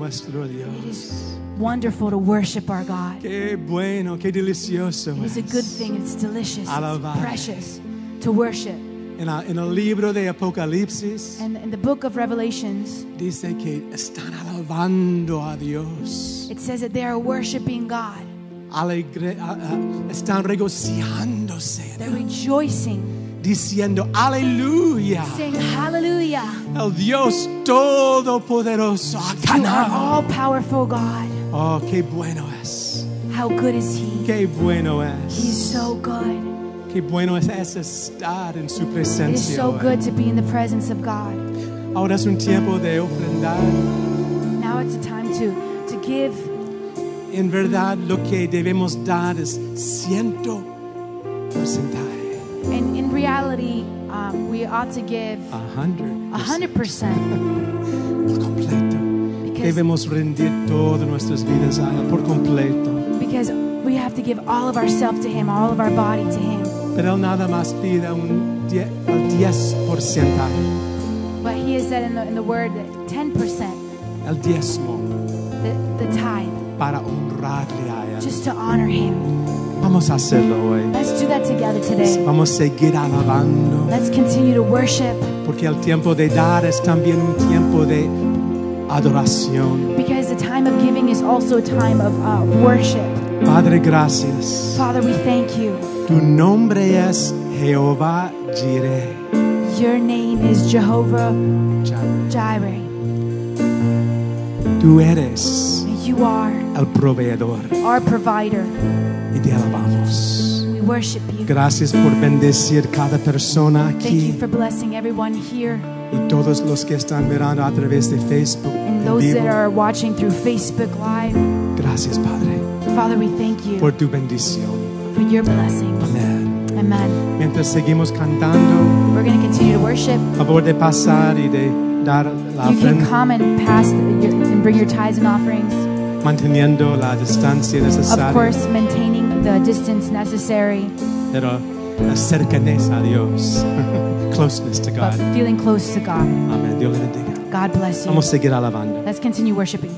nuestro Dios. is wonderful to worship our God. Qué bueno, qué delicioso. It is a good thing. It's delicious. Alabar. It's precious to worship. En, la- en el libro de Apocalipsis And in the book of Revelations, dice que están alabando a Dios. it says that they are worshiping God. Alegre, a- a- están regocijándose. They're rejoicing, Diciendo, aleluya. Hallelujah El Dios Todopoderoso ha ganado. God. Oh, qué bueno es. How good is He? Qué bueno es. so good. Qué bueno es, es estar en su It is presencia. so good to be in the presence of God. Ahora es un tiempo de ofrendar. Now it's a time to, to give. En verdad, lo que debemos dar es ciento porcentaje. And in reality, um, we ought to give A hundred. a hundred percent Por completo. because Debemos rendir todas nuestras vidas a Él por completo. because we have to give all of ourselves to Him, all of our body to Him. Pero Él nada más pide un die- el 10 porcentaje. But He has said in the, in the Word ten percent, El diezmo the, the tithe, para honrarle a Él. just to honor Him. Vamos a hacerlo hoy. Let's do that together today. Vamos a seguir alabando. Let's continue to worship Porque el tiempo de dar es también un tiempo de adoración. because the time of giving is also a time of uh, worship. Padre, gracias. Father, we thank you. Tu nombre es Jehová Jireh. Your name is Jehovah Jireh. Tú eres You are el proveedor our provider. y te alabamos. We worship you. Gracias por bendecir cada persona Thank you for blessing everyone here y todos los que están mirando a través de Facebook and those that are watching through Facebook Live. Gracias, Padre, Father, we thank you por tu bendición. for your blessings. Amén. Amen. Mientras seguimos cantando, We're going to continue to worship. favor de pasar y de dar la You can come and pass the, your, and bring your tithes and offerings. Manteniendo la distancia necesaria. Of course, maintaining the distance necessary, pero la cercanía a Dios, closeness to but God. feeling close to God. Amén. Dios le bendiga. God bless you. Vamos a seguir alabando. Let's continue worshiping.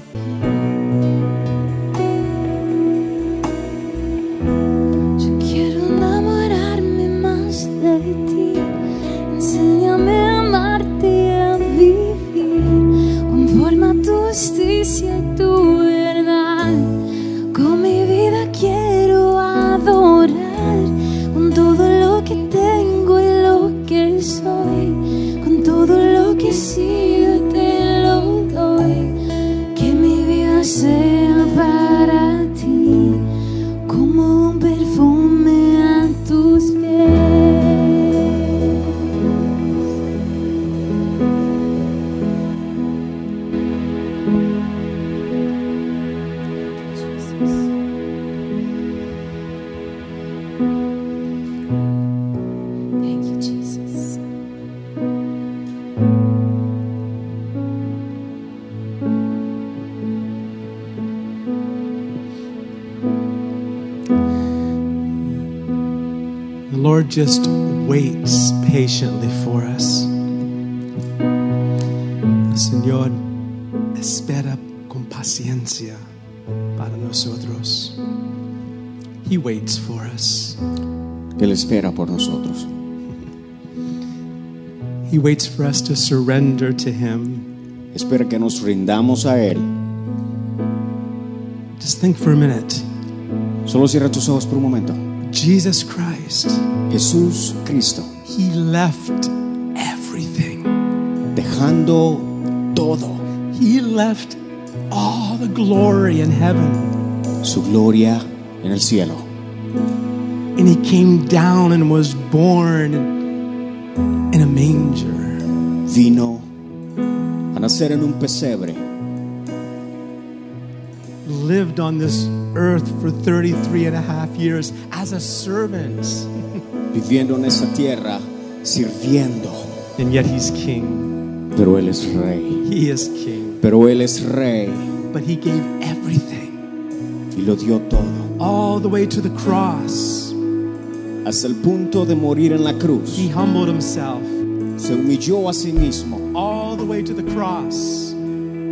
Lord just waits patiently for us. Señor espera con paciencia para nosotros. He waits for us. Él espera por nosotros. He waits for us to surrender to Him. Espera que nos rindamos a Él. Just think for a minute. Solo cierra tus ojos por un momento. Jesus Christ, Jesús Cristo, He left everything. dejando todo, He left all the glory in heaven. su gloria en el cielo, And He came down and was born in a manger. vino a nacer en un pesebre, lived on this earth for 33 and a half years as a servant. Viviendo en esa tierra, sirviendo. And yet he's king. Pero Él es rey, He is king. pero Él es rey But he gave everything y lo dio todo, all the way to the cross. hasta el punto de morir en la cruz. He humbled himself Se humilló a sí mismo all the way to the cross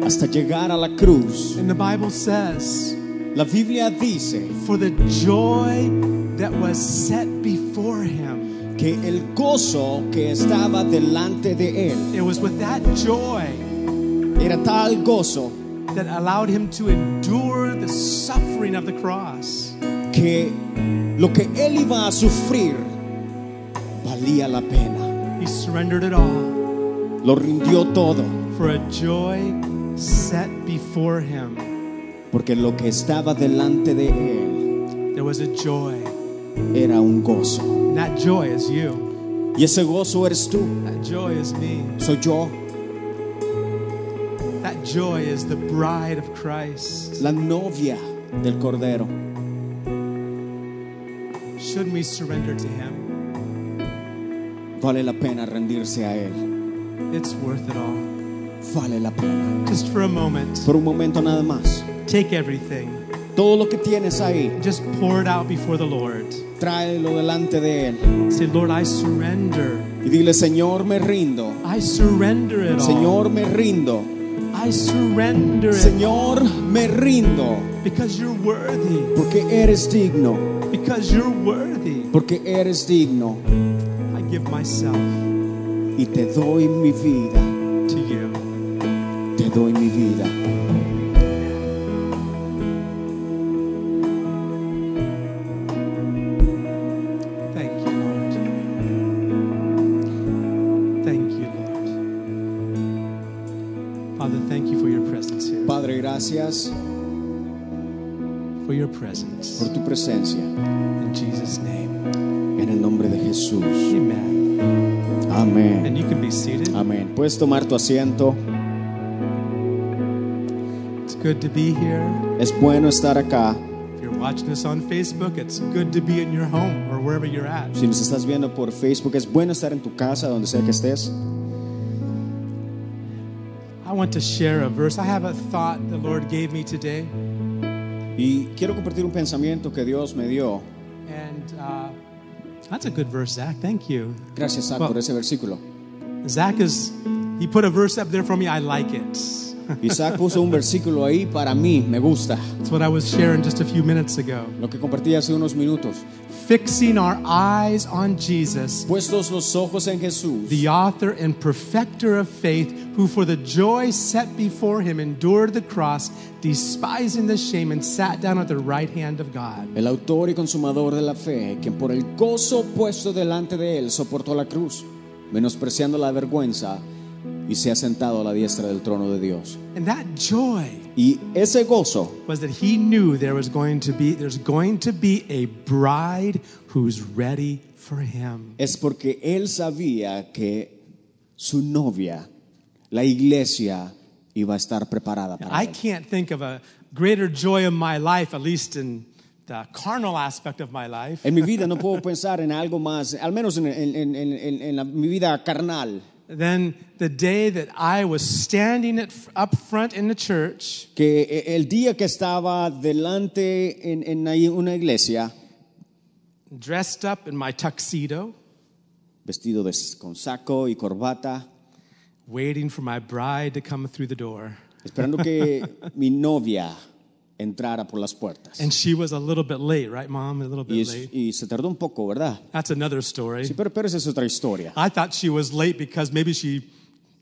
hasta llegar a la cruz. And the Bible says, La Biblia dice for the joy that was set before him. que el gozo que estaba delante de él It was with that joy era tal gozo that allowed him to endure the suffering of the cross. que lo que él iba a sufrir valía la pena. He surrendered it all Lo rindió todo for a joy set before him. Porque lo que estaba delante de él There was a joy. era un gozo. And that joy is you. Y ese gozo eres tú, That joy is me. soy yo. That joy is the bride of Christ. la novia del Cordero. Shouldn't we surrender to him? Vale la pena rendirse a Él. It's worth it all. Vale la pena. Just for a moment, Por un momento nada más. Take everything. Todo lo que tienes ahí, Just pour it out before the Lord. tráelo delante de Él. Say, Lord, I surrender. Y dile, Señor, me rindo. I surrender it all. Señor, me rindo. I surrender it Señor, me rindo. because you're worthy. Porque eres digno. Because you're worthy. Porque eres digno. I give myself Y te doy mi vida. to you. Te doy mi vida. Gracias For your presence. por tu presencia. In Jesus' name. En el nombre de Jesús. Amen. Amén. And you can be seated. Amén. Puedes tomar tu asiento. It's good to be here. Es bueno estar acá. If you're watching this on Facebook, it's good to be in your home or wherever you're at. Si nos estás viendo por Facebook, es bueno estar en tu casa, donde sea que estés. I want to share a verse. I have a thought the Lord gave me today. Y quiero compartir un pensamiento que Dios me dio. And uh, that's a good verse, Zach. Thank you. Gracias, Zach, Well- por ese versículo. Zach is, he put a verse up there for me. I like it. Isaac puso un versículo ahí para mí, me gusta. That's what I was sharing just a few minutes ago. Lo que compartí hace unos minutos. Fixing our eyes on Jesus, Puestos los ojos en Jesús, the author and perfecter of faith, who for the joy set before him endured the cross, despising the shame, and sat down at the right hand of God. el autor y consumador de la fe, quien por el gozo puesto delante de él soportó la cruz, menospreciando la vergüenza, y se ha sentado a la diestra del trono de Dios. And that joy Y ese gozo was that he knew there was going to be there's going to be a bride who's ready for him. es porque él sabía que su novia, la iglesia, iba a estar preparada para I él. can't think of a greater joy in my life, at least in the carnal aspect of my life, En mi vida no puedo pensar en algo más, al menos en, en- en- en- en la- mi vida carnal, than the day that I was standing at, up front in the church. Que el día que estaba delante en, en ahí una iglesia, dressed up in my tuxedo, vestido de- con saco y corbata, waiting for my bride to come through the door. esperando que mi novia entrara por las puertas. And she was a little bit late, right, Mom? A little Y, bit es- late. y se tardó un poco, ¿verdad? That's another story. Sí, pero, pero esa es otra historia. I thought she was late because maybe she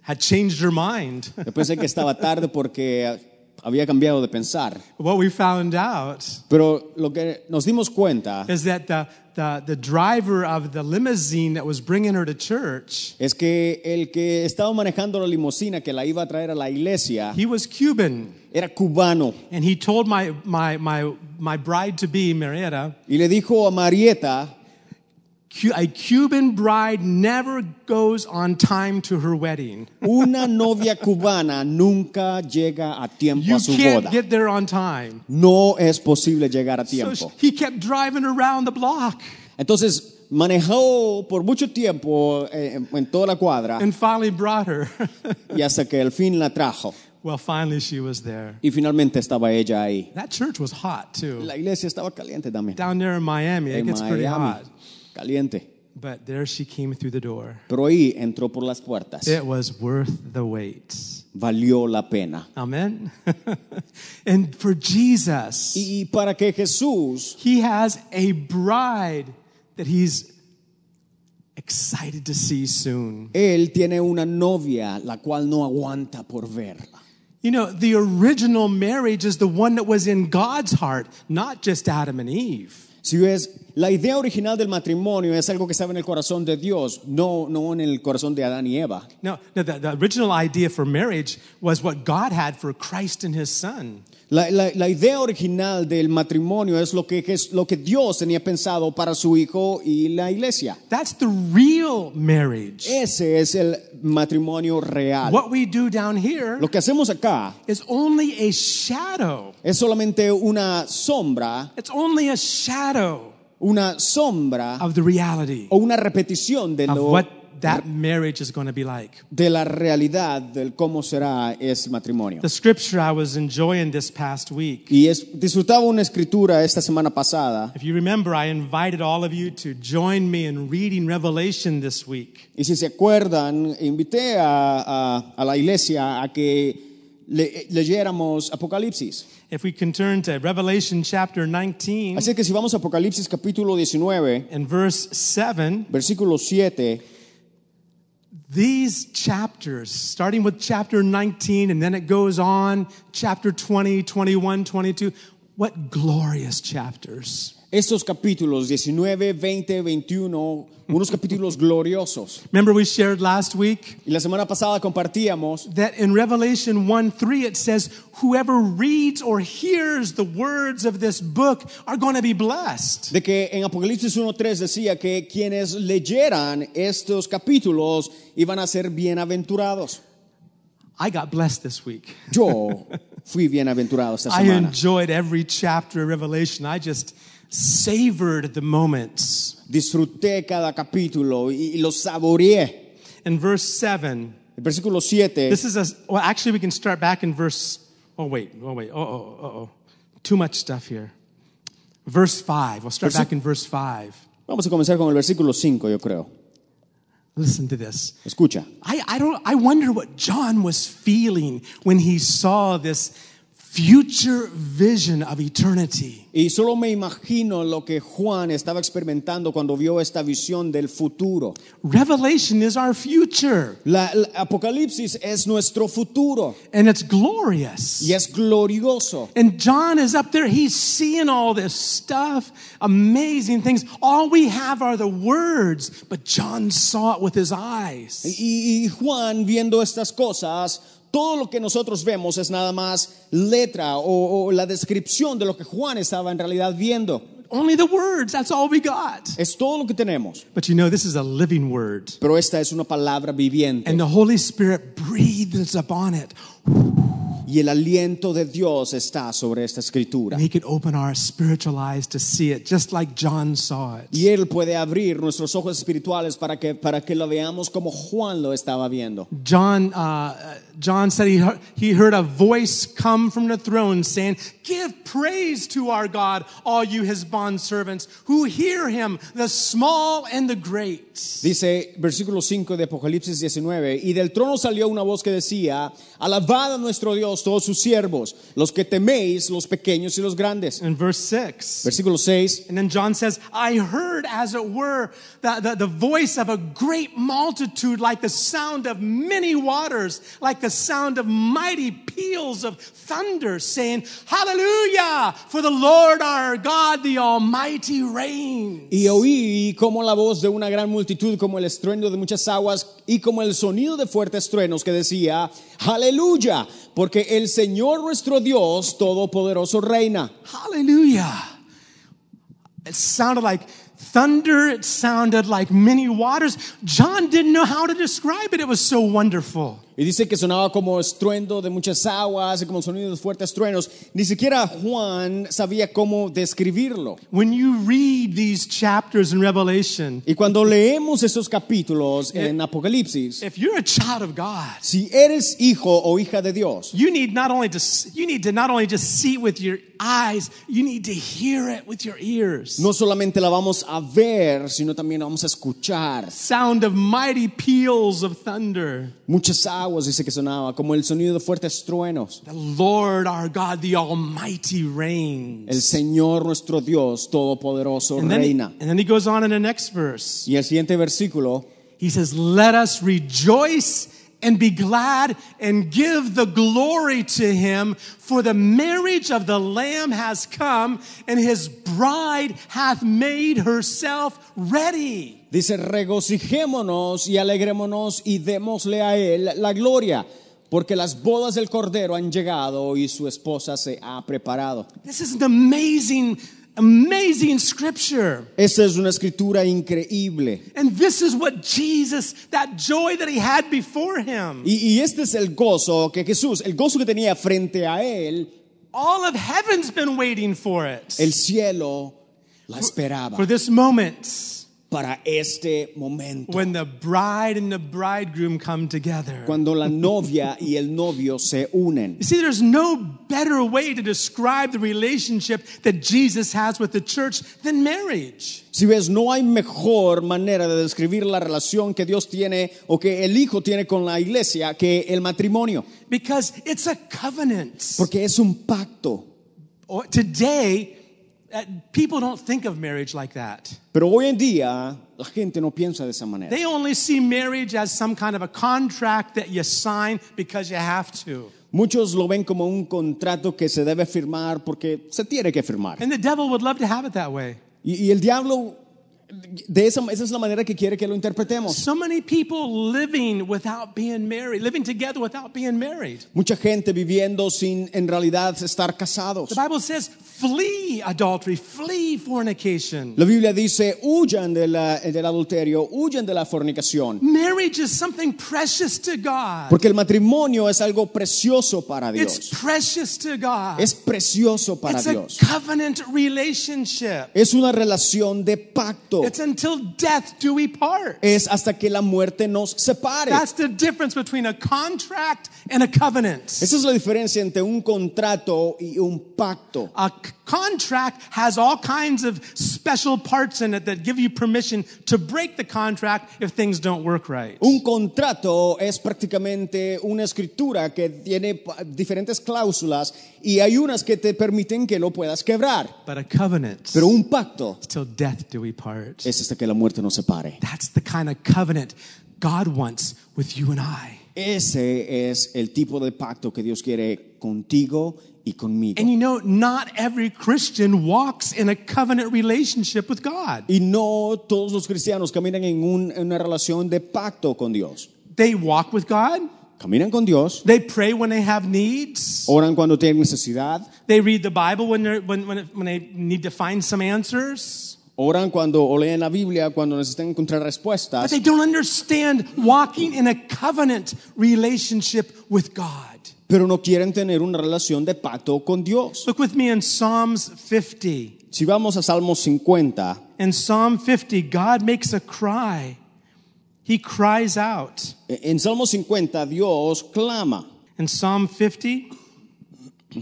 had changed her mind. Yo pensé que estaba tarde porque había cambiado de pensar. what we found out Pero lo que nos dimos cuenta is that the, the, the driver of the limousine that was bringing her to church, es que el que estaba manejando la limusina que la iba a traer a la iglesia he was Cuban. era cubano And he told my, my, my, my bride to be, Marietta, y le dijo a Marieta, "Cu- a Cuban bride never goes on time to her wedding. una novia cubana nunca llega a tiempo You a su can't boda. get there on time. No es posible llegar a So tiempo. he kept driving around the block. Entonces manejó por mucho tiempo eh, en, toda la cuadra and finally brought her. y hasta que al fin la trajo well, finally she was there. y finalmente estaba ella ahí. That church was hot too. La iglesia estaba caliente también. Down there in Miami, it En gets pretty hot. Caliente. But there she came through the door. Pero ahí entró por las puertas. It was worth the wait. Valió la pena. Amen. and for Jesus, Y para que Jesús he has a bride that he's excited to see soon. Él tiene una novia la cual no aguanta por verla. You know, the original marriage is the one that was in God's heart, not just Adam and Eve. Si ves, la idea original del matrimonio es algo que estaba en el corazón de Dios, no, no en el corazón de Adán y Eva. No, no the, the original idea for marriage was what God had for Christ and his son. La, la- la idea original del matrimonio es lo que, Jes- lo que Dios tenía pensado para su hijo y la iglesia. That's the real marriage. Ese es el matrimonio real. What we do down here Lo que hacemos acá is only a shadow. es solamente una sombra, It's only a shadow una sombra of the reality o una repetición de, of lo, what that marriage is going to be like. de la realidad del cómo será ese matrimonio. The scripture I was enjoying this past week. Y es- disfrutaba una escritura esta semana pasada. If you remember, I invited all of you to join me in reading Revelation this week. Y si se acuerdan, invité a, a- a la iglesia a que le- leyéramos Apocalipsis. If we can turn to Revelation chapter 19 Así que si vamos a Apocalipsis capítulo 19, and verse 7, versículo 7, these chapters, starting with chapter 19 and then it goes on, chapter 20, 21, 22, what glorious chapters. estos capítulos 19, 20, 21, unos capítulos gloriosos. Remember, we shared last week Y la semana pasada compartíamos that in Revelation 1 3, it says, Whoever reads or hears the words of this book are going to be blessed. de que en Apocalipsis 1.3 decía que quienes leyeran estos capítulos iban a ser bienaventurados. I got blessed this week. Yo fui bienaventurado esta I semana. enjoyed every chapter of Revelation. I just savored the moments. Disfruté cada capítulo y, y lo saboreé. In verse 7, El versículo 7, this is a, well, actually, we can start back in verse, oh, wait, oh, wait, oh, oh, oh, oh. Too much stuff here. Verse 5. We'll start Versi- back in verse 5. vamos a comenzar con el versículo 5, yo creo. Listen to this. Escucha. I, I don't I wonder what John was feeling when he saw this future vision of eternity. Y solo me imagino lo que Juan estaba experimentando cuando vio esta visión del futuro. Revelation is our future La, la- Apocalipsis es nuestro futuro and it's glorious. y es glorioso. And John is up there, he's seeing all this stuff, amazing things. All we have are the words, but John saw it with his eyes. Y, y Juan viendo estas cosas, todo lo que nosotros vemos es nada más letra o, o la descripción de lo que Juan estaba en realidad viendo. Only the words, that's all we got. Es todo lo que tenemos. But you know, this is a living word. Pero esta es una palabra viviente. And the Holy Spirit breathes upon it. Y el aliento de Dios está sobre esta escritura. And he can open our spiritual eyes to see it, just like John saw it. Y Él puede abrir nuestros ojos espirituales para que, para que lo veamos como Juan lo estaba viendo. John, uh, John said he heard, he heard a voice come from the throne saying, Give praise to our God, all you his bondservants who hear him, the small and the great. Dice versículo 5 de Apocalipsis 19, y del trono salió una voz que decía, alabad a nuestro Dios todos sus siervos, los que teméis, los pequeños y los grandes. In verse 6. Versículo 6, And then John says, I heard, as it were, the, the, the voice of a great multitude, like the sound of many waters, like the sound of mighty peals of thunder, saying, Hallelujah! For the Lord our God, the Almighty, reigns. y oí como la voz de una gran multitud, como el estruendo de muchas aguas y como el sonido de fuertes truenos que decía, aleluya, porque el Señor nuestro Dios todopoderoso reina. Hallelujah. It sounded like thunder, it sounded like many waters. John didn't know how to describe it. It was so wonderful. Y dice que sonaba como estruendo de muchas aguas y como sonidos de fuertes truenos. Ni siquiera Juan sabía cómo describirlo. When you read these chapters in Revelation, Y cuando leemos estos capítulos en Apocalipsis, if you're a child of God, si eres hijo o hija de Dios, you need not only to you need to not only just see it with your eyes, you need to hear it with your ears. no solamente la vamos a ver, sino también la vamos a escuchar. Sound of mighty peals of thunder. Muchas aguas dice que sonaba, como el sonido de fuertes truenos. The Lord our God, the Almighty reigns. El Señor nuestro Dios Todopoderoso And then, he, reina. and then he goes on in the next verse. Y el siguiente versículo He says, Let us rejoice and be glad and give the glory to him, for the marriage of the Lamb has come, and his bride hath made herself ready. Dice, regocijémonos y alegrémonos y démosle a Él la gloria, porque las bodas del Cordero han llegado y su esposa se ha preparado. This is an amazing, amazing scripture. Esta es una escritura increíble. And this is what Jesus, that joy that he had before him, Y, y este es el gozo que Jesús, el gozo que tenía frente a Él, all of heaven's been waiting for it. el cielo la esperaba For this moment. Para este momento. when the bride and the bridegroom come together. Cuando la novia y el novio se unen. You see, there's no better way to describe the relationship that Jesus has with the church than marriage. Si ves, no hay mejor manera de describir la relación que Dios tiene o que el Hijo tiene con la iglesia que el matrimonio, Because it's a covenant. porque es un pacto. Or- Today, people don't think of marriage like that. Pero hoy en día la gente no piensa de esa manera. They only see marriage as some kind of a contract that you sign because you have to. Muchos lo ven como un contrato que se debe firmar porque se tiene que firmar. And the devil would love to have it that way. Y, y el diablo, de esa, esa es la manera que quiere que lo interpretemos. So many people living without being married, living together without being married. Mucha gente viviendo sin en realidad estar casados. The Bible says, flee adultery, flee fornication. La Biblia dice, huyan de la- del adulterio, huyan de la fornicación. Marriage is something precious to God. Porque el matrimonio es algo precioso para It's Dios. precious to God. Es precioso para It's a Dios. covenant relationship. Es una relación de pacto. It's until death do we part. Es hasta que la muerte nos separe. That's the difference between a contract and a covenant. Esa es la diferencia entre un contrato y un pacto. A contract has all kinds of special parts in it that give you permission to break the contract if things don't work right. Un contrato es prácticamente una escritura que tiene diferentes cláusulas y hay unas que te permiten que lo puedas quebrar. But a covenant, Pero un pacto till death do we part. es hasta que la muerte nos separe. That's the kind of covenant God wants with you and I. Ese es el tipo de pacto que Dios quiere contigo y conmigo. And you know, not every Christian walks in a covenant relationship with God. Y no todos los cristianos caminan en, un- en una relación de pacto con Dios. They walk with God, Caminan con Dios, they pray when they have needs, oran cuando tienen necesidad, they read the Bible when, they're, when, when, when they need to find some answers. oran cuando o leen la Biblia cuando necesitan encontrar But respuestas, they don't understand walking in a covenant relationship with God. pero no quieren tener una relación de pacto con Dios. Look with me in Psalms 50. Si vamos a Salmos 50, In Psalm 50, God makes a cry. He cries out. en Salmos 50 Dios clama. In Psalm 50,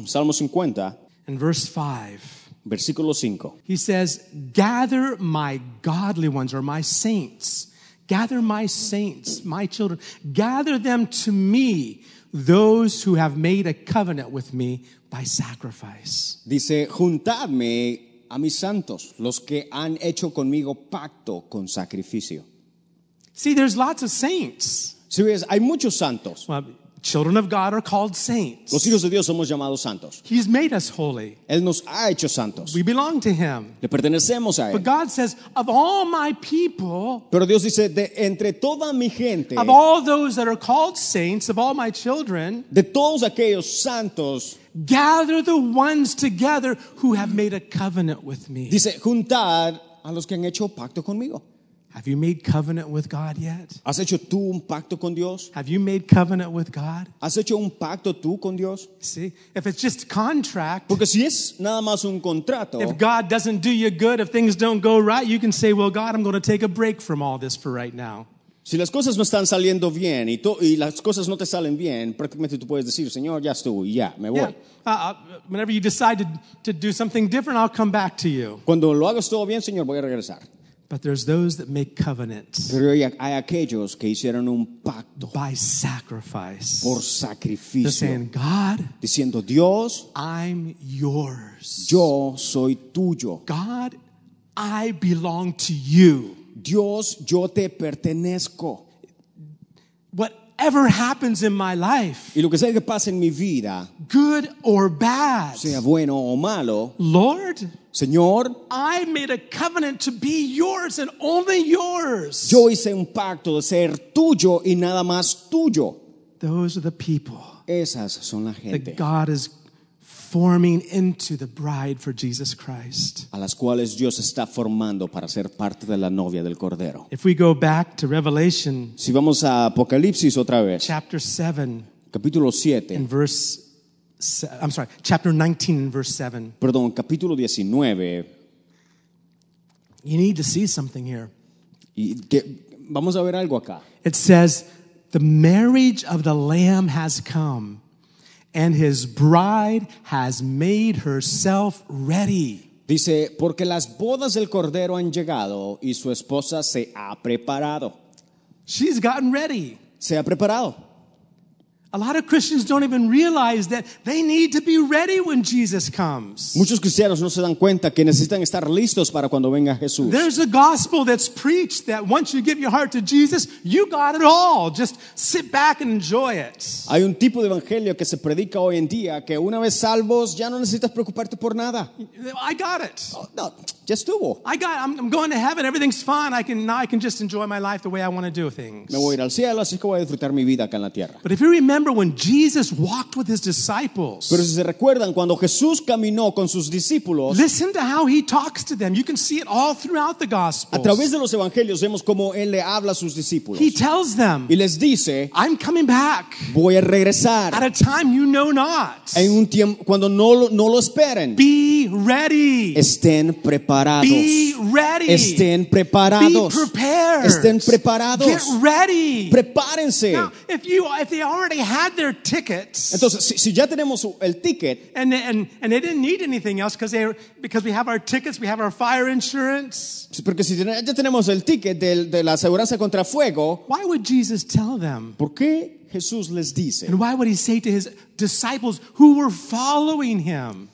Salmos 50, in verse 5, versículo 5. he says, Gather my godly ones or my saints. Gather my saints, my children. Gather them to me, those who have made a covenant with me by sacrifice. Dice, juntadme a mis santos, los que han hecho conmigo pacto con sacrificio. See, there's lots of saints. Si ves, hay muchos santos. Well, children of God are called saints. Los hijos de Dios somos llamados santos. He's made us holy. Él nos ha hecho santos. We belong to Him. Le pertenecemos a él. But God says, of all my people, Pero Dios dice, de entre toda mi gente, of all those that are called saints, of all my children, de todos aquellos santos, gather the ones together who have made a covenant with me. dice, juntar a los que han hecho pacto conmigo. Have you made covenant with God yet? ¿Has hecho tú un pacto con Dios? Have you made covenant with God? ¿Has hecho un pacto tú con Dios? See, if it's just contract, Porque si es nada más un contrato, if God doesn't do you good, if things don't go right, you can say, Well, God, I'm going to take a break from all this for right now. si las cosas no están saliendo bien y, to- y las cosas no te salen bien, prácticamente tú puedes decir, Señor, ya estuvo ya, me voy. Yeah. Uh, uh, whenever you decide to, to do something different, I'll come back to you. Cuando lo hagas todo bien, Señor, voy a regresar. But there's those that make covenants Pero hay, aquellos que hicieron un pacto by sacrifice. por sacrificio. They're saying, God, diciendo, Dios, I'm yours. yo soy tuyo. God, I belong to you. Dios, yo te pertenezco. Whatever happens in my life, Y lo que sea que pase en mi vida, good or bad, sea bueno o malo, Lord, Señor, I made a covenant to be yours and only yours. yo hice un pacto de ser tuyo y nada más tuyo. Those are the people Esas son la gente that God is forming into the bride for Jesus Christ. a las cuales Dios está formando para ser parte de la novia del Cordero. If we go back to Revelation Si vamos a Apocalipsis otra vez, chapter 7 capítulo 7, and verse se- I'm sorry, chapter 19 verse 7. perdón, capítulo 19, You need to see something here. y que vamos a ver algo acá. It says, The marriage of the Lamb has come, and his bride has made herself ready. Dice, porque las bodas del Cordero han llegado y su esposa se ha preparado. She's gotten ready. Se ha preparado. A lot of Christians don't even realize that they need to be ready when Jesus comes. Muchos cristianos no se dan cuenta que necesitan estar listos para cuando venga Jesús. There's a gospel that's preached that once you give your heart to Jesus, you got it all. Just sit back and enjoy it. Hay un tipo de evangelio que se predica hoy en día que una vez salvos ya no necesitas preocuparte por nada. I got it. Oh, no, ya estuvo. I got I'm, I'm going to heaven. Everything's fine. I can now I can just enjoy my life the way I want to do things. Me voy a ir al cielo, así que voy a disfrutar mi vida acá en la tierra. But if you remember when Jesus walked with his disciples, Pero si se recuerdan, cuando Jesús caminó con sus discípulos, listen to how he talks to them. You can see it all throughout the a través de los evangelios vemos cómo Él le habla a sus discípulos. He tells them, Y les dice, I'm coming back voy a at a time you know not. en un tiempo cuando no no lo esperen. Be ready. Estén preparados. Be ready. Estén Be prepared. Estén preparados. Get ready. Prepárense. Now, if you if they already had their tickets Entonces, si, si ya tenemos el ticket and and and they didn't need anything else because they because we have our tickets, we have our fire insurance. Porque si ya tenemos el ticket del- de, la aseguranza contra fuego, Why would Jesus tell them? ¿por qué Jesús les dice? And why would he say to his disciples who were following him?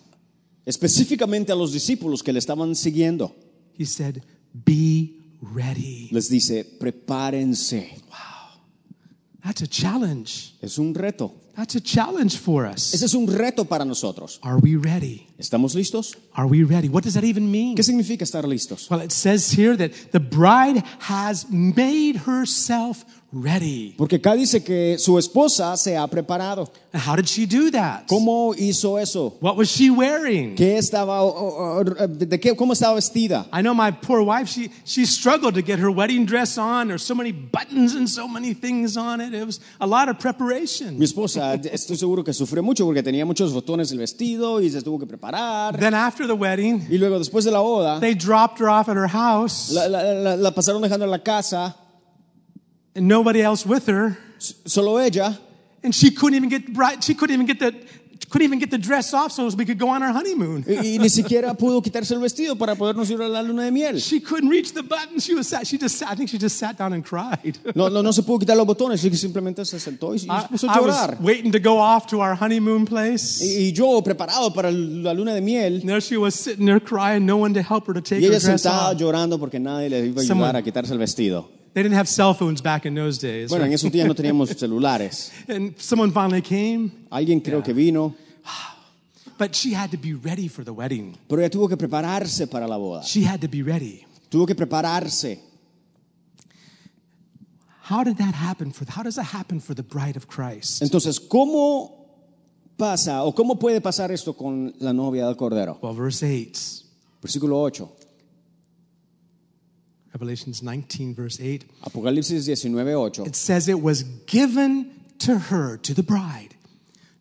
Específicamente a los discípulos que le estaban siguiendo, He said, "Be ready." les dice, prepárense. That's a challenge. Es un reto. That's a challenge for us. Ese es un reto para nosotros. Are we ready? ¿Estamos listos? Are we ready? What does that even mean? ¿Qué significa estar listos? Well, it says here that the bride has made herself ready. Porque acá dice que su esposa se ha preparado. How did she do that? ¿Cómo hizo eso? What was she wearing? ¿Qué estaba, de qué, ¿Cómo estaba vestida? I know my poor wife, she, she struggled to get her wedding dress on. There's so many buttons and so many things on it. It was a lot of preparation. Mi esposa, estoy seguro que sufrió mucho porque tenía muchos botones el vestido y se tuvo que preparar. Then after the wedding, Y luego, después de la boda, they dropped her off at her house la, la- la- la pasaron dejando en la casa, and nobody else with her. solo ella, And she couldn't even get bright. She couldn't even get the couldn't even get the dress off so we could go on our honeymoon. y, y ni siquiera pudo quitarse el vestido para podernos ir a la luna de miel. She couldn't reach the button. She was sat, she just sat, I think she just sat down and cried. No, no, no se pudo quitar los botones, así que simplemente se sentó y, y I, se puso a I was waiting to go off to our honeymoon place. Y, y yo, preparado para la luna de miel, And there she was sitting there crying, no one to help her to take y her ella dress sentada off. llorando porque nadie le iba a ayudar Someone- a quitarse el vestido. They didn't have cell phones back in those days. Bueno, en esos días no teníamos celulares. And someone finally came, Alguien creo que vino, but she had to be ready for the wedding. pero ella tuvo que prepararse para la boda. She had to be ready. Tuvo que prepararse. How did that happen for how does that happen for the bride of Christ? Entonces, ¿cómo pasa o cómo puede pasar esto con la novia del Cordero? Well, verse 8. Versículo 8. Revelations 19, verse 8. Apocalipsis 19:8. It says it was given to her, to the bride,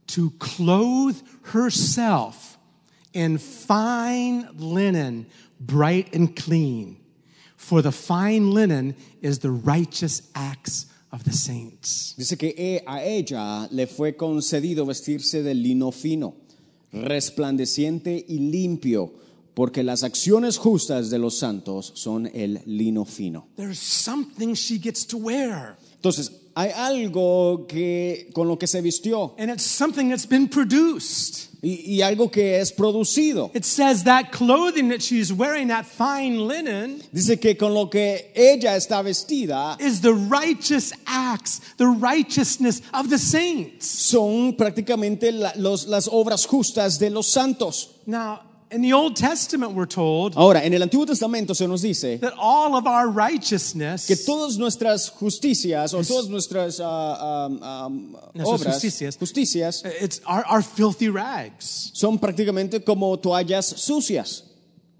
to clothe herself in fine linen, bright and clean. For the fine linen is the righteous acts of the saints. Dice que a ella le fue concedido vestirse de lino fino, resplandeciente y limpio, porque las acciones justas de los santos son el lino fino. There's something she gets to wear, Entonces, hay algo que con lo que se vistió and it's something that's been produced. y, y algo que es producido. It says that clothing that she's wearing, that fine linen, Dice que con lo que ella está vestida is the righteous acts, the righteousness of the saints. son prácticamente la- los- las obras justas de los santos. Now, in the Old Testament, we're told Ahora, en el Antiguo Testamento se nos dice that all of our righteousness, que todas nuestras justicias o todas nuestras ah, ah, Nuestras obras, justicias. justicias, it's our, our filthy rags. son prácticamente como toallas sucias.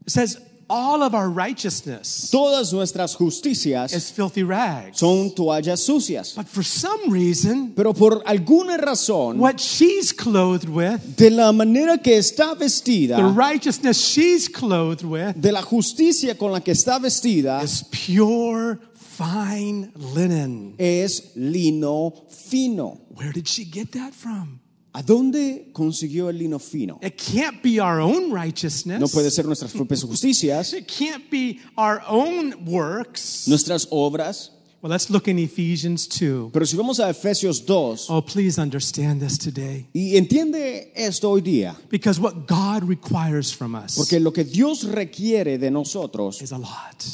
It says all of our righteousness Todas nuestras justicias is filthy rags. son toallas sucias. But for some reason, Pero por alguna razón, what she's clothed with, de la manera que está vestida, the righteousness she's clothed with, de la justicia con la que está vestida, is pure, fine linen. es lino fino. Where did she get that from? ¿A dónde consiguió el lino fino? It can't be our own righteousness. No puede ser nuestras propias justicias, It can't be our own works. nuestras obras. Well, let's look in Ephesians 2. Pero si vamos a Efesios 2, Oh, please understand this today. y entiende esto hoy día, Because what God requires from us porque lo que Dios requiere de nosotros is a lot.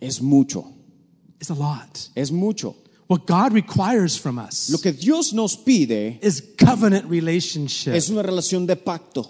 es mucho, Is a lot. es mucho. What God requires from us Lo que Dios nos pide is covenant relationship. es una relación de pacto,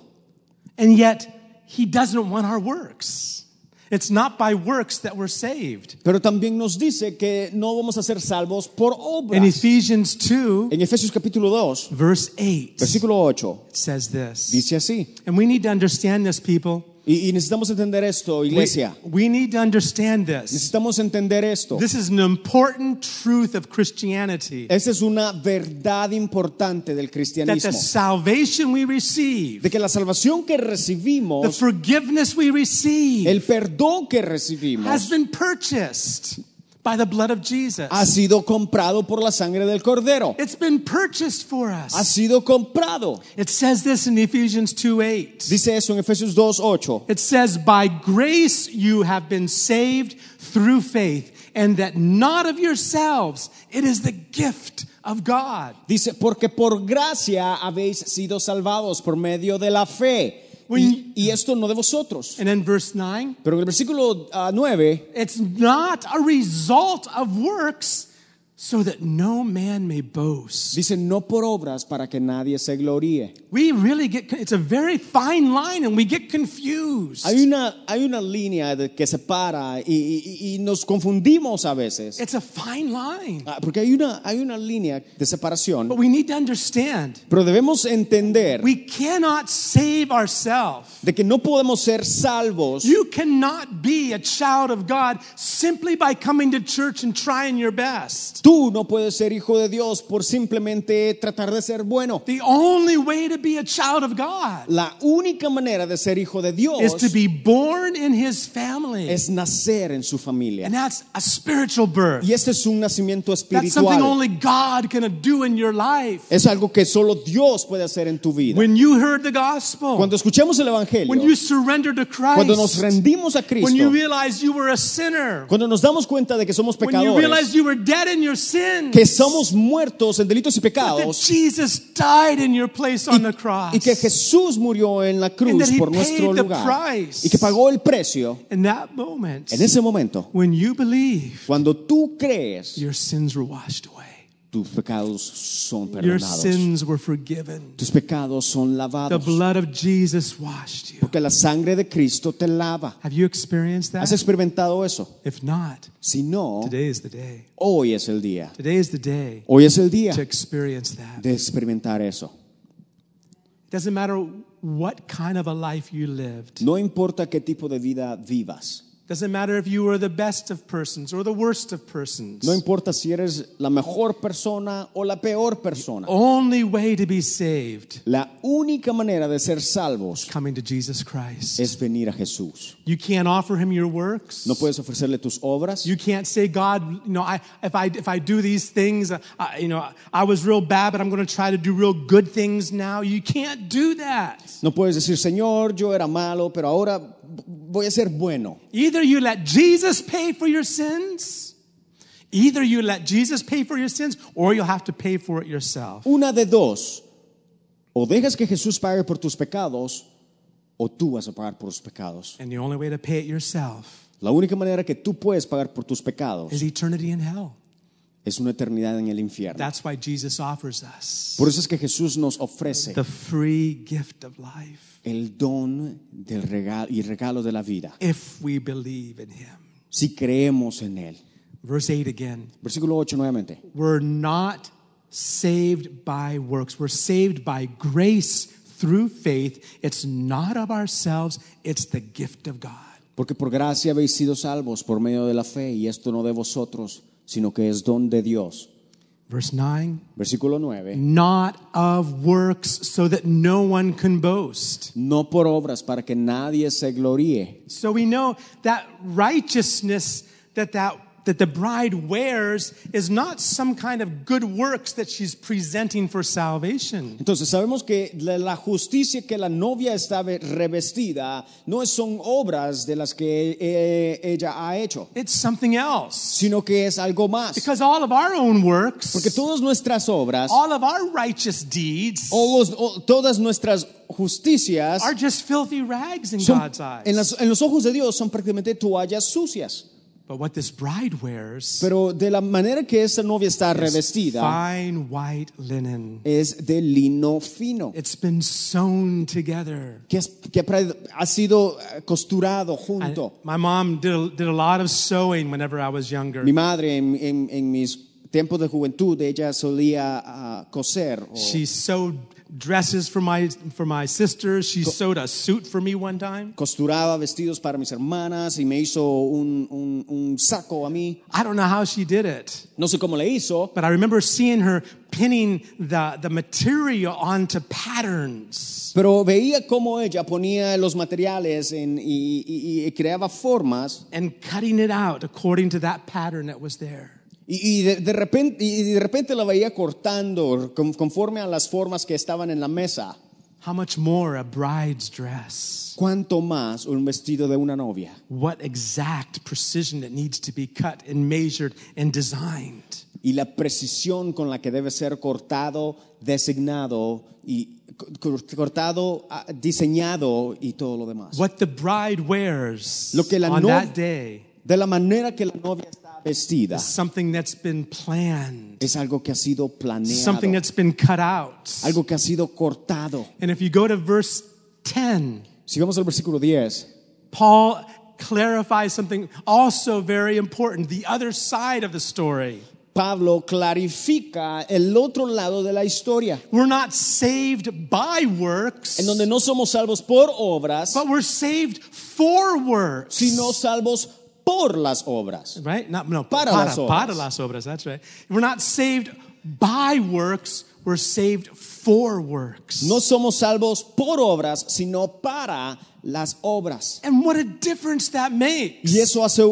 And yet, He doesn't want our works. It's not by works that we're saved. pero también nos dice que no vamos a ser salvos por obras. In. Ephesians 2, En Efesios capítulo 2, verse 8, versículo 8, it says this. dice así, And we need to understand this, people. Y, y necesitamos entender esto, We, iglesia, we need to understand this. necesitamos entender esto. This is an important truth of Christianity. Esa es una verdad importante del That the salvation we receive, De que la salvación que the recibimos, forgiveness we receive, el perdón que has been purchased by the blood of Jesus. ha sido comprado por la sangre del Cordero. It's been purchased for us. Ha sido comprado. It says this in Ephesians 2 8. Dice eso en Efesios 2.8. It says, By grace you have been saved through faith, and that not of yourselves, it is the gift of God. Dice, porque por gracia habéis sido salvados por medio de la fe. Y, y esto no de vosotros. And in verse 9, Pero en el versículo ah, 9 it's not a result of works, so that no man may boast. dice, no por obras para que nadie se gloríe. We really get, it's a very fine line, and we get confused. Hay una, hay una línea de- que separa y, y- y nos confundimos a veces. It's a fine line. Ah, Porque hay una, hay una línea de separación. But we need to understand Pero debemos entender we cannot save ourselves. de que no podemos ser salvos. You cannot be a child of God simply by coming to church and trying your best. Tú no puedes ser hijo de Dios por simplemente tratar de ser bueno. The only way to be a child of God La única manera de ser hijo de Dios is to be born in His family. es nacer en su familia. And that's a spiritual birth. Y este es un nacimiento That's something espiritual. only God can do in your life. Es algo que solo Dios puede hacer en tu vida. When you heard the gospel, Cuando escuchemos el Evangelio, when you surrendered to cuando nos Christ, rendimos a when you Cristo, realized you were a sinner, cuando nos damos cuenta de que somos when you realized pecadores, you were dead in your sins, que somos muertos en delitos y that pecados, Jesus died in your place on the cross. y que Jesús murió en la And cruz that he por nuestro paid the lugar price. y que pagó el precio, In that moment, en ese momento, when you believe, cuando tú crees, your sins were washed away. Tus pecados son Your perdonados. sins were forgiven. Tus pecados son The lavados. blood of Jesus washed you. Porque la sangre de Cristo te lava. Have you experienced ¿Has that? experimentado eso? If not, Si no, today is the day. hoy es el día. Today is the day Hoy es el día to experience that. de experimentar eso. It doesn't matter what kind of a life you lived. No importa qué tipo de vida vivas. Doesn't matter if you are the best of persons or the worst of persons. No importa si eres la mejor persona o la peor persona. Only way to be saved La única manera de ser salvos coming to Jesus Christ. es venir a Jesús. You can't offer him your works. No puedes ofrecerle tus obras. You can't say, God, you know, I, if I if I do these things, uh, I, you know, I was real bad, but I'm going to try to do real good things now. You can't do that. No puedes decir, Señor, yo era malo, pero ahora voy a ser bueno. Either you let Jesus pay for your sins, either you let Jesus pay for your sins, or you'll have to pay for it yourself. Una de dos. O dejas que Jesús pague por tus pecados, o tú vas a pagar por los pecados. And the only way to pay it yourself La única manera que tú puedes pagar por tus pecados is eternity in hell. es una eternidad en el infierno. That's why Jesus offers us Por eso es que Jesús nos ofrece the free gift of life el don del regalo y regalo de la vida, if we believe in him. si creemos en Él. Verse 8 again. Versículo 8 nuevamente. We're not saved by works. We're saved by grace through faith. It's not of ourselves, it's the gift of God. Porque por gracia habéis sido salvos por medio de la fe, y esto no de vosotros, sino que es don de Dios. Verse 9. Versículo 9. Not of works, so that no one can boast. No por obras para que nadie se gloríe. So we know that righteousness that that that the bride wears is not some kind of good works that she's presenting for salvation. Entonces sabemos que la, la justicia que la novia está ve- revestida no son obras de las que eh, ella ha hecho, It's something else. sino que es algo más. Because all of our own works, Porque todas nuestras obras, all of our righteous deeds o los- o todas nuestras justicias, are just filthy rags in son- God's eyes. en, las- en los ojos de Dios son prácticamente toallas sucias. But what this bride wears Pero de la manera que esta novia está revestida fine white linen. es de lino fino, It's been sewn together. que, es- que ha- ha sido eh, costurado junto. my mom did a, did a lot of sewing whenever I was younger. Mi madre en, en- en mis tiempos de juventud, ella solía ah, coser. o- She sewed dresses for my for my sisters. She sewed a suit for me one time. costuraba vestidos para mis hermanas y me hizo un, un- un saco a mí. I don't know how she did it, No sé cómo le hizo, but I remember seeing her pinning the the material onto patterns. pero veía cómo ella ponía los materiales en- y, y- y creaba formas and cutting it out according to that pattern that was there. Y, y de, de repente, y de repente la veía cortando con- conforme a las formas que estaban en la mesa. How much more a bride's dress? ¿Cuánto más un vestido de una novia? What exact precision it needs to be cut and measured and designed. y la precisión con la que debe ser cortado, designado y co- cortado, ah, diseñado y todo lo demás. What the bride wears Lo que la on that day De la manera que la novia está vestida is something that's been planned, es algo que ha sido planeado, something that's been cut out. algo que ha sido cortado. And if you go to verse 10, Sigamos al versículo 10. Paul clarifies something also very important, the other side of the story. Pablo clarifica el otro lado de la historia, We're not saved by works. en donde no somos salvos por obras, But we're saved for works. sino salvos por las obras. right? Not, no, Para para, las obras. para las obras. That's right. We're not saved by works. We're saved for works. No somos salvos por obras, sino para las obras. and what a difference that makes. Y eso hace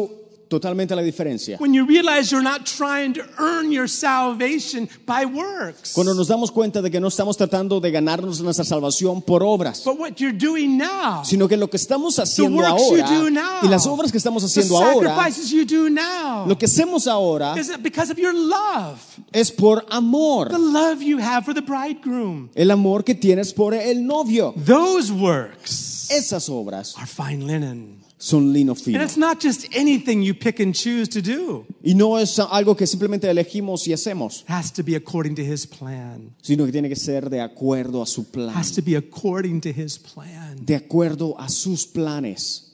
totalmente la diferencia. When you realize you're not trying to earn your salvation by works. Cuando nos damos cuenta de que no estamos tratando de ganarnos nuestra salvación por obras, but what you're doing now. sino que lo que estamos the haciendo works ahora you do now. y las obras que estamos the haciendo ahora, sacrifices you do now. lo que hacemos ahora is because of your love. es por amor, The love you have for the bridegroom. el amor que tienes por el novio. Those works Esas obras are fine linen. Son lino And it's not just anything you pick and choose to do. Y no es algo que simplemente elegimos y hacemos, It has to be according to his plan. sino que tiene que ser de acuerdo a su plan, Has to be according to his plan. de acuerdo a sus planes.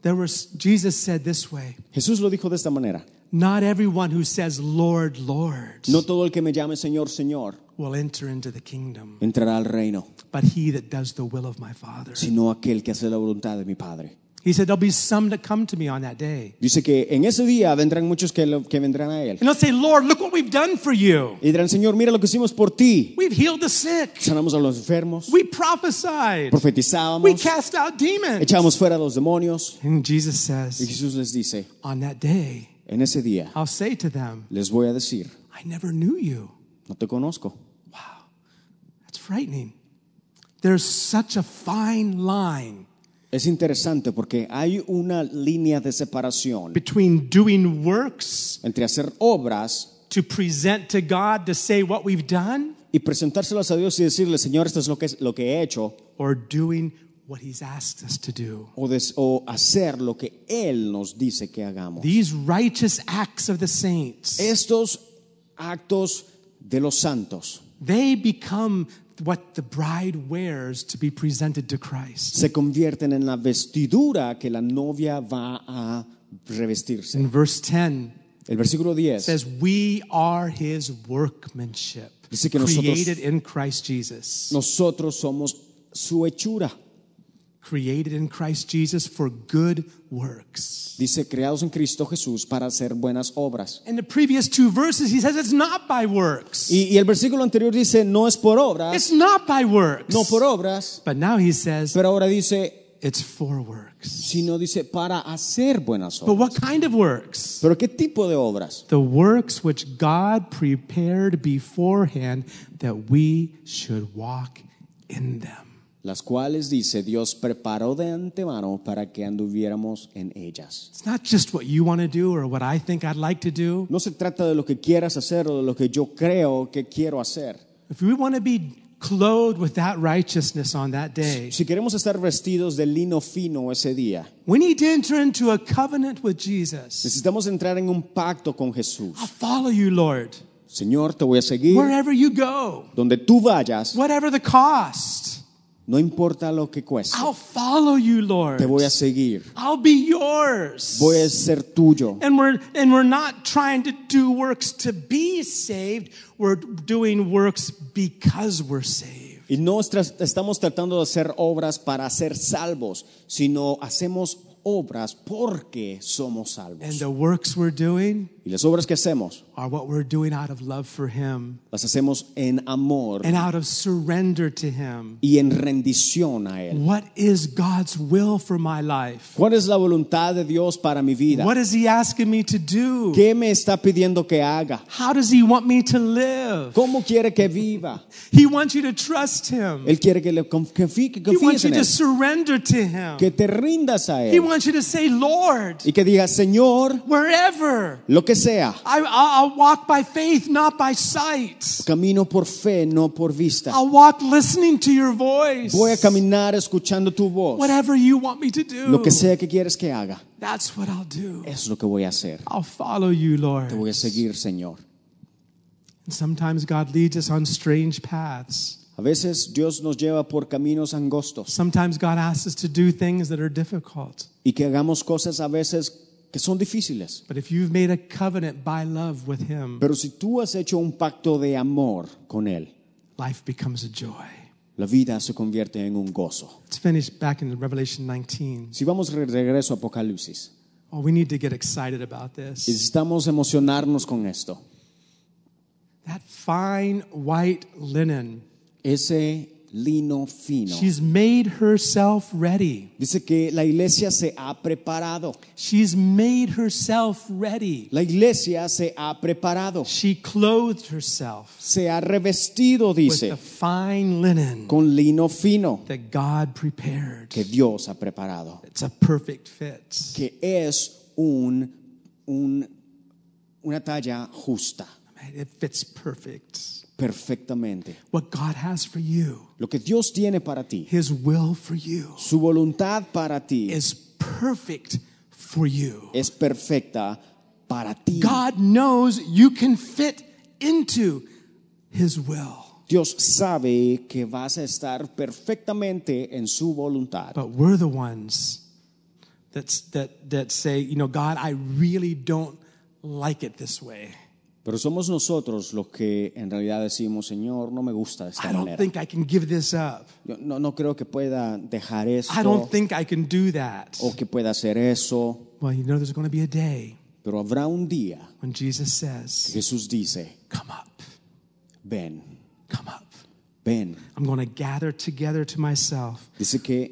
There was Jesus said this way, Jesús lo dijo de esta manera. not everyone who says Lord, Lord No todo el que me llame Señor, Señor, will enter into the kingdom, entrará al reino, but he that does the will of my Father. sino aquel que hace la voluntad de mi Padre. He said, There'll be some that come to me on that day. Dice que en ese día vendrán muchos que, lo- que vendrán a Él. And they'll say, Lord, look what we've done for you. Y dirán, Señor, mira lo que hicimos por ti. We've healed the sick. Sanamos a los enfermos, We prophesied. Profetizábamos. We cast out demons. echábamos fuera a los demonios. And Jesus Y says, Jesús les dice, On that day, en ese día I'll say to them, les voy a decir, I never knew you. no te conozco. Wow, That's frightening. There's such a fine line Es interesante porque hay una línea de separación between doing works entre hacer obras to present to God to say what we've done y presentárselas a Dios y decirle, Señor, esto es lo que, es, lo que he hecho, or doing what He's asked us to do. o, des- o hacer lo que Él nos dice que hagamos. These righteous acts of the saints, Estos actos de los santos they become what the bride wears to be presented to Christ. se convierten en la vestidura que la novia va a revestirse. In verse 10, El versículo 10 says, We are His workmanship, Dice que nosotros- created in Christ Jesus. nosotros somos su hechura. Created in Christ Jesus for good works. Dice, creados en Cristo Jesús para hacer buenas obras. In the previous two verses, he says it's not by works. Y, y el versículo anterior dice, no es por obras, It's not by works. no por obras, But now he says pero ahora dice, it's for works. sino dice para hacer buenas obras. But what kind of works? Pero ¿qué tipo de obras? The works which God prepared beforehand that we should walk in them. Las cuales dice Dios preparó de antemano para que anduviéramos en ellas. It's not just what you want to do or what I think I'd like to do. No se trata de lo que quieras hacer o de lo que yo creo que quiero hacer. If we want to be clothed with that righteousness on that day, Si queremos estar vestidos de lino fino ese día, we need to enter into a covenant with Jesus. necesitamos entrar en un pacto con Jesús. I'll follow you, Lord, Señor, te voy a seguir wherever you go, donde tú vayas, whatever the cost. No importa lo que cueste. I'll follow you, Lord. Te voy a seguir. I'll be yours. Voy a ser tuyo. And we're and we're not trying to do works to be saved. We're doing works because we're saved. Y no estamos tratando de hacer obras para ser salvos, sino hacemos obras porque somos And salvos. the works we're doing Y las obras que hacemos, are what we're doing out of love for him las hacemos en amor and out of surrender to him. y en rendición a Él. What is God's will for my life? ¿Cuál es la voluntad de Dios para mi vida? What is he asking me to do? ¿Qué me está pidiendo que haga? How does he want me to live? ¿Cómo quiere que viva? He wants you to trust him. Él quiere que le conf- confíe- que He confíes wants you en to Él, surrender to him. que te rindas a He Él wants you to say, Lord, y que digas, Señor, wherever. lo que sea, I, I'll, walk by faith, not by sight. camino por fe, no por vista. I'll walk listening to your voice. Voy a caminar escuchando tu voz. Whatever you want me to do. Lo que sea que quieres que haga, That's what I'll do. es lo que voy a hacer. I'll follow you, Lord. Te voy a seguir, Señor. And sometimes God leads us on strange paths. A veces Dios nos lleva por caminos angostos Sometimes God asks us to do things that are difficult. y que hagamos cosas a veces que son difíciles. But if you've made a covenant by love with Him, Pero si tú has hecho un pacto de amor con Él, life becomes a joy. la vida se convierte en un gozo. Let's finish back in Revelation 19. Si vamos de regreso a Apocalipsis, Oh, we need to get excited about this. necesitamos emocionarnos con esto. That fine white linen, Ese lino fino. she's made herself ready. Dice que la iglesia se ha preparado. She's made herself ready. La iglesia se ha preparado. She clothed herself Se ha revestido, with dice, the fine linen con lino fino that God prepared. que Dios ha preparado. It's a perfect fit. Que es un, un- una talla justa, It fits perfect. Perfectamente. What God has for you, Lo que Dios tiene para ti, His will for you, su voluntad para ti is perfect for you. es perfecta para ti. God knows you can fit into His will. Dios sabe que vas a estar perfectamente en su voluntad. But we're the ones that's, that, that say, you know, God, I really don't like it this way. Pero somos nosotros los que en realidad decimos, Señor, no me gusta de esta I don't manera. think I can give this up. Yo no, no creo que pueda dejar I esto don't think I can do that. o que pueda hacer eso. Well, you know, there's going to be a day Pero habrá un día when Jesus que says, Jesús dice, Come up, ven, come up. ven. I'm going to gather together to myself Dice que,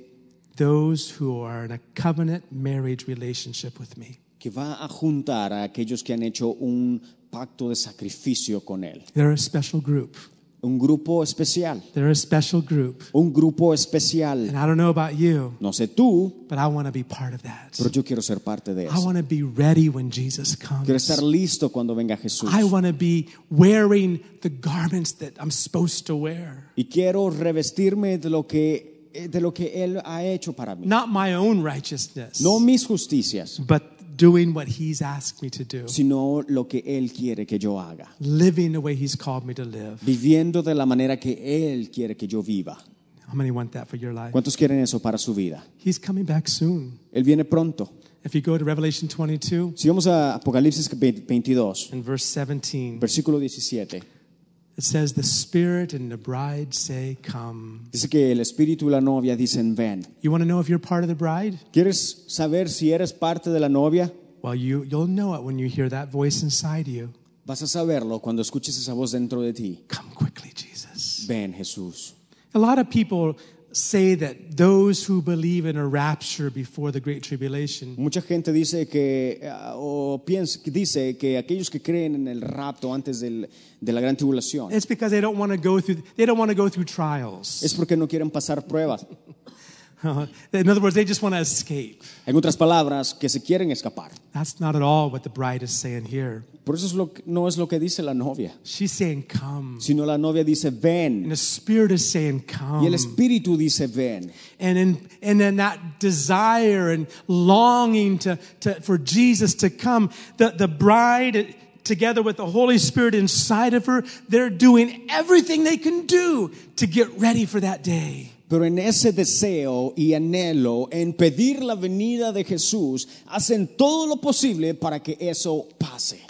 those who are in a covenant marriage relationship with me. Que va a juntar a aquellos que han hecho un pacto de sacrificio con Él. They're a special group. Un grupo especial, They're a special group. un grupo especial. And I don't know about you, No sé tú, but I want to be part of that. pero yo quiero ser parte de I eso. want to be ready when Jesus comes. Quiero estar listo cuando venga Jesús. I want to be wearing the garments that I'm supposed to wear. Y quiero revestirme de lo que, de lo que Él ha hecho para mí. Not my own righteousness, No mis justicias, but doing what He's asked me to do, sino lo que Él quiere que yo haga. living the way He's called me to live. Viviendo de la manera que Él quiere que yo viva. How many want that for your life? ¿Cuántos quieren eso para su vida? He's coming back soon. Él viene pronto. If you go to Revelation 22 Si vamos a Apocalipsis 22, and verse 17, versículo 17, it says, The Spirit and the bride say, Come. dice que el Espíritu y la novia dicen, ven. You want to know if you're part of the bride? ¿Quieres saber si eres parte de la novia? Well, you, you'll know it when you hear that voice inside you. Vas a saberlo cuando escuches esa voz dentro de ti. Come quickly, Jesus. Ven, Jesús. A lot of people say that those who believe in a rapture before the Great Tribulation, Mucha gente dice que, ah, o piensa, dice que aquellos que creen en el rapto antes del- de la gran tribulación it's because they don't want to go through, they don't want to go through trials. es porque no quieren pasar pruebas. in other words, they just want to escape. En otras palabras, que se quieren escapar. That's not at all what the bride is saying here. Por eso es lo no es lo que dice la novia, She's saying, Come. sino la novia dice, "Ven." And the Spirit is saying, Come. Y el Espíritu dice, ven. and in and in that desire and longing to, to for Jesus to come, the, the bride together with the Holy Spirit inside of her, they're doing everything they can do to get ready for that day. Pero en ese deseo y anhelo en pedir la venida de Jesús, hacen todo lo posible para que eso pase.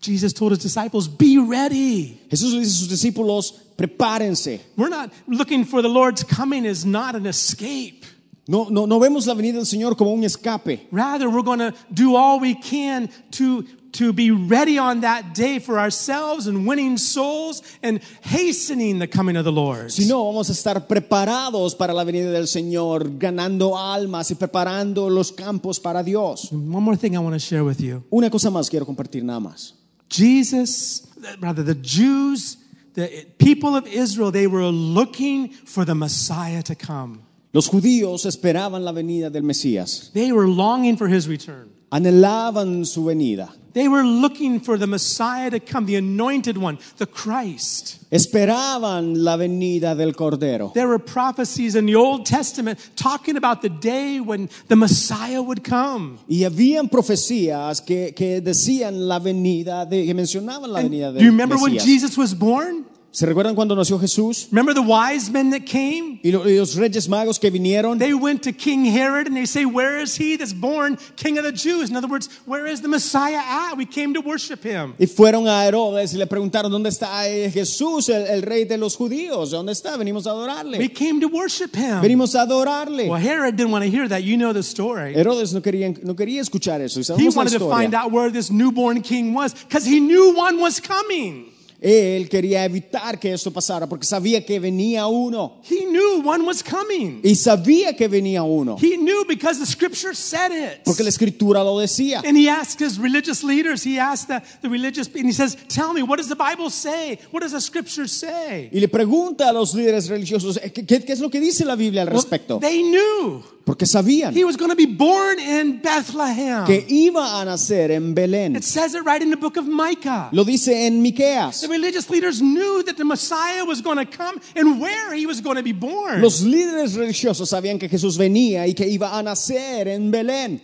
Jesus told his disciples, Be ready. Jesús le dice a sus discípulos, prepárense. We're not looking for the Lord's coming as not an escape. No, no, no vemos la venida del Señor como un escape. Rather, we're going to do all we can to, to be ready on that day for ourselves and winning souls and hastening the coming of the Lord. Si no, vamos a estar preparados para la venida del Señor, ganando almas y preparando los campos para Dios. One more thing I want to share with you. Una cosa más quiero compartir nada más. Jesus, rather, the Jews, the people of Israel, they were looking for the Messiah to come. Los judíos esperaban la venida del Mesías, They were longing for his return. anhelaban su venida, They were looking for the Messiah to come, the anointed one, the Christ. esperaban la venida del Cordero. There were prophecies in the Old Testament talking about the day when the Messiah would come. Y habían profecías que, que decían la venida, de, que mencionaban la venida do you remember when Jesus was born? ¿Se recuerdan cuando nació Jesús? Remember the wise men that came? Y lo- y los reyes magos que vinieron. They went to King Herod and they say, Where is he that's born king of the Jews? In other words, where is the Messiah at? We came to worship him. Y fueron a Herodes y le preguntaron, ¿dónde está Jesús, el, el rey de los judíos? ¿Dónde está? Venimos a We adorarle. came to worship him. Venimos a adorarle. Well, Herod didn't want to hear that. You know the story. Herodes no quería, no quería escuchar eso. Y He wanted to find out where this newborn king was because he knew one was coming. Él quería evitar que esto pasara porque sabía que venía uno. He knew one was coming. Y sabía que venía uno. He knew because the scripture said it. Porque la escritura lo decía. And he asked his religious leaders, he asked the, the religious, and he says, Tell me, what does the Bible say? What does the scripture say? Y le pregunta a los líderes religiosos, ¿qué, qué- es lo que dice la Biblia al Well, respecto? they knew Porque sabían he was going to be born in Bethlehem. que iba a nacer en Belén. It says it right in the book of Micah. Lo dice en Miqueas. Religious leaders knew that the Messiah was going to come and where he was going to be born. Los líderes religiosos sabían que Jesús venía y que iba a nacer en Belén.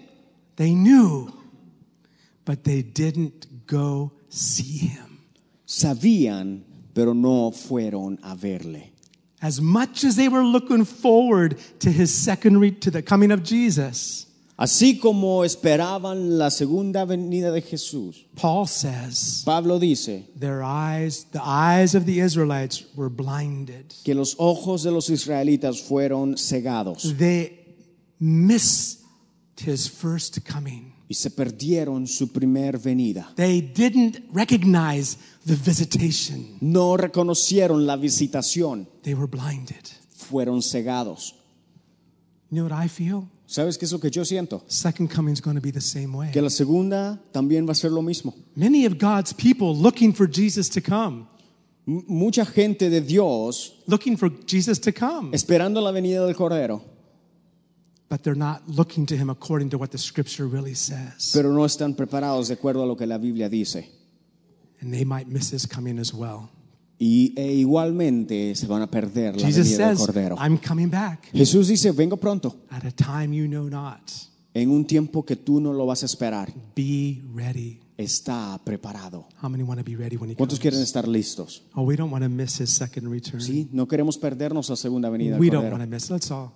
They knew, but they didn't go see him. Sabían, pero no fueron a verle. As much as they were looking forward to his second re- to the coming of Jesus, Así como esperaban la segunda venida de Jesús, Paul says, Pablo dice their eyes, the eyes of the Israelites were blinded. que los ojos de los israelitas fueron cegados They missed his first coming. y se perdieron su primer venida. They didn't recognize the visitation. No reconocieron la visitación, They were blinded. fueron cegados. You know what I feel? ¿Sabes qué es lo que yo siento? Second coming is going to be the same way. Que la segunda también va a ser lo mismo. Many of God's people looking for Jesus to come, M- mucha gente de Dios looking for Jesus to come, esperando la venida del Cordero, but they're not looking to him according to what the scripture really says. pero no están preparados de acuerdo a lo que la Biblia dice. And they might miss his coming as well. Y e igualmente se van a perder la Jesus venida del says, Cordero. I'm coming back Jesús dice, vengo pronto, at a time you know not. en un tiempo que tú no lo vas a esperar. Be ready. Está preparado. How many want to be ready when he ¿Cuántos comes? quieren estar listos? Oh, we don't want to miss his second return. Sí, no queremos perdernos la segunda venida we del don't want Cordero. to miss. Let's all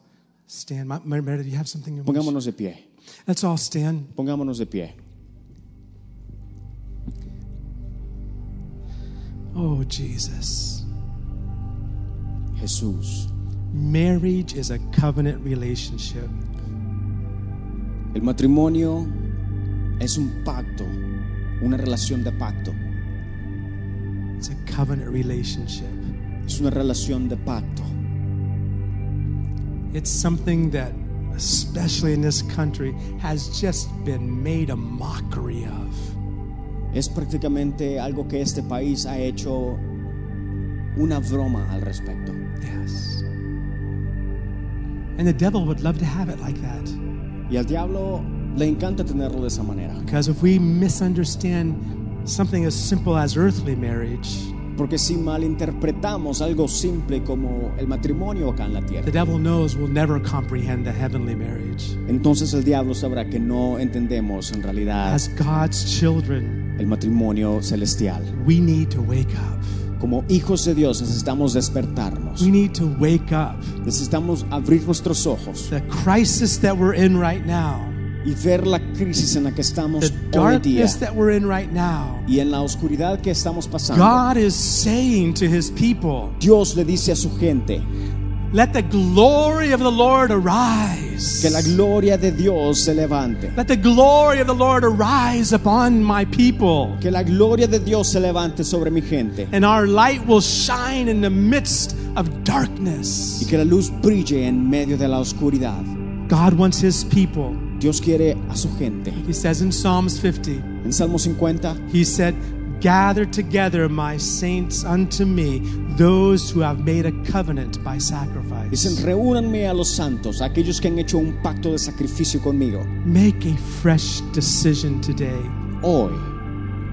stand. Ma- Meredith, do you have something you want? Pongámonos de pie. Let's all stand. Pongámonos de pie. Oh, Jesus. Jesús. Marriage is a covenant relationship. El matrimonio es un pacto, una relación de pacto. It's a covenant relationship. Es una relación de pacto. It's something that, especially in this country, has just been made a mockery of. Es prácticamente algo que este país ha hecho una broma al respecto. Yes. And the devil would love to have it like that. Y al diablo le encanta tenerlo de esa manera. Because if we misunderstand something as simple as earthly marriage, Porque si malinterpretamos algo simple como el matrimonio acá en la the tierra, devil knows we'll never comprehend the heavenly marriage. entonces el diablo sabrá que no entendemos en realidad As God's children, el matrimonio celestial. we need to wake up. Como hijos de Dios necesitamos despertarnos. We need to wake up. Necesitamos abrir nuestros ojos The crisis that we're in right now, y ver la crisis en la que estamos the hoy día that we're in right now, y en la oscuridad que estamos pasando. God is saying to his people, Dios le dice a su gente Let the glory of the Lord arise. que la gloria de Dios se levante. Let the glory of the Lord arise upon my people. Que la gloria de Dios se levante sobre mi gente. And our light will shine in the midst of darkness. Y que la luz brille en medio de la oscuridad. God wants his people. Dios quiere a su gente. He says in Psalms 50, En Salmo 50 He said, Gather together my saints unto me, those who have made a covenant by sacrifice. dicen, reúnanme a los santos, aquellos que han hecho un pacto de sacrificio conmigo. Make a fresh decision today. Hoy,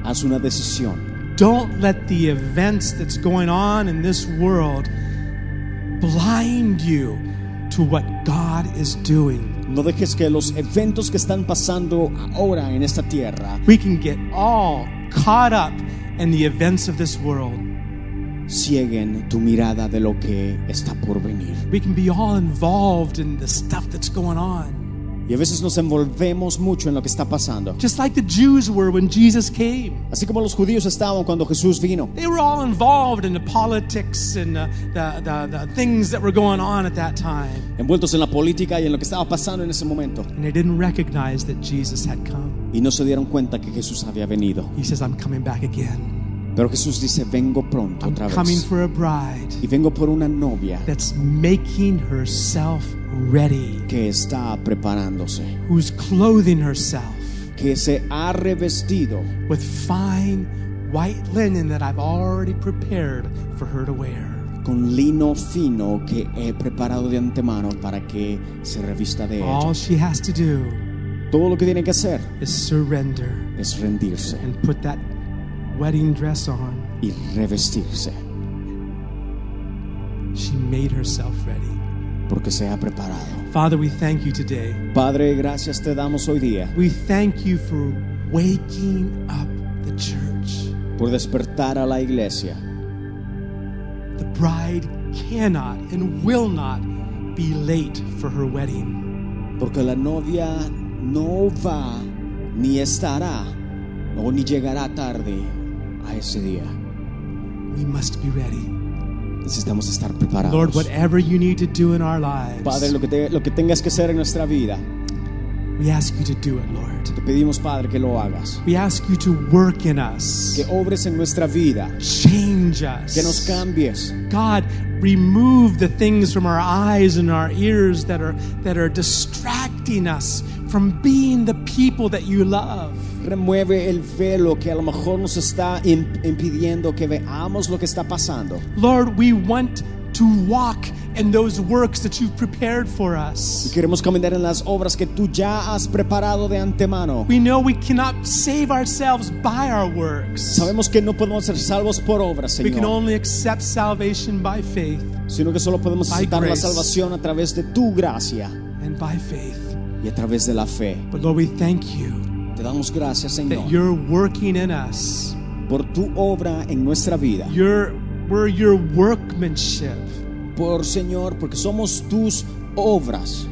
haz una decisión. Don't let the events that's going on in this world blind you to what God is doing. No dejes que los eventos que están pasando ahora en esta tierra We can get all caught up in the events of this world. cieguen tu mirada de lo que está por venir. We can be all involved in the stuff that's going on. Y a veces nos envolvemos mucho en lo que está pasando. Just like the Jews were when Jesus came. Así como los judíos estaban cuando Jesús vino. They were all involved in the politics and the, the, the, the things that were going on at that time. envueltos en la política y en lo que estaba pasando en ese momento. And they didn't recognize that Jesus had come. Y no se dieron cuenta que Jesús había venido. He says, I'm coming back again. Pero Jesús dice, vengo pronto I'm otra coming vez. for a bride Y vengo por una novia that's making herself ready, que está preparándose, who's clothing herself que se ha revestido with fine white linen that I've already prepared for her to wear. con lino fino que he preparado de antemano para que se revista de All ella. she has to do Todo lo que tiene que hacer is surrender es rendirse and put that wedding dress on. y revestirse She made herself ready. porque se ha preparado. Father, we thank you today. Padre, gracias te damos hoy día We thank you for waking up the church. por despertar a la iglesia. The bride cannot and will not be late for her wedding. Porque la novia no va ni estará o ni llegará tarde a ese día. We must be ready. Necesitamos estar preparados. Lord, whatever you need to do in our lives, Padre, lo que, te- lo que tengas que hacer en nuestra vida, we ask you to do it, Lord. te pedimos, Padre, que lo hagas. We ask you to work in us, Que obres en nuestra vida, change us. que nos cambies. God, remove the things from our eyes and our ears that are that are distracting us from being the people that you love. Remueve el velo que a lo mejor nos está im- impidiendo que veamos lo que está pasando. Lord, we want to walk in those works that you've prepared for us. queremos caminar en las obras que tú ya has preparado de antemano. We know we cannot save ourselves by our works. Sabemos que no podemos ser salvos por obras, We can Señor, only accept salvation by faith sino que solo podemos aceptar la salvación a través de tu gracia and by faith. Y a través de la fe. But Lord, we thank you Te damos gracias, Señor, that you're working in us. por tu obra en nuestra vida. You're, we're your workmanship. Por Señor, porque somos tus obras.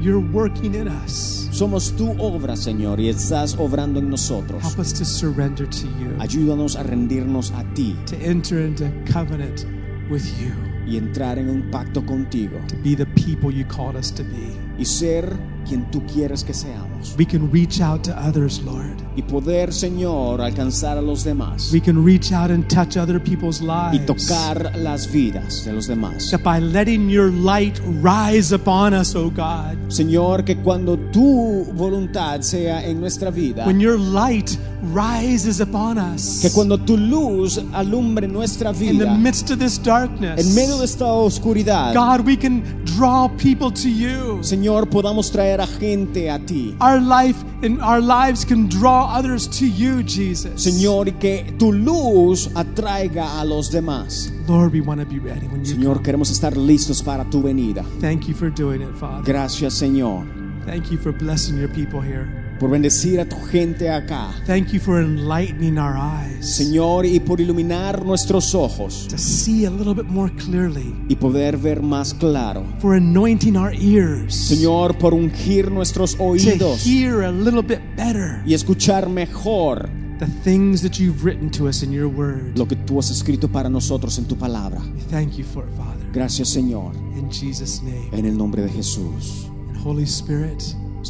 You're working in us. Somos tu obra, Señor, y estás obrando en nosotros. Help us to surrender to you, Ayúdanos a rendirnos a ti to enter into covenant with you, y entrar en un pacto contigo to be the people you called us to be. Y ser quien tú quieres que seamos. We can reach out to others, Lord. Y poder, Señor, alcanzar a los demás We can reach out and touch other people's y lives. tocar las vidas de los demás. That by letting your light rise upon us, oh God, Señor, que cuando tu voluntad sea en nuestra vida, when your light rises upon us que cuando tu luz alumbre nuestra in the vida, midst of this darkness, en medio de esta oscuridad, God, we can draw people to you. Señor, podamos traer a gente a ti. Our life and our lives can draw others to you, Jesus. Señor, y que tu luz atraiga a los demás. Lord, we want to be ready when you Señor, come. queremos estar listos para tu venida. Thank you for doing it, Father. Gracias, Señor, Thank you for blessing your people here. Por bendecir a tu gente acá. Thank you for enlightening our eyes Señor, y por iluminar nuestros ojos to see a little bit more clearly, y poder ver más claro. for anointing our ears Señor, por ungir nuestros to oídos hear a little bit better y escuchar mejor the things that you've written to us in your word. lo que tú has escrito para nosotros en tu palabra. Thank you for it, Father. Gracias, Señor, In Jesus' name. en el nombre de Jesús. And Holy Spirit,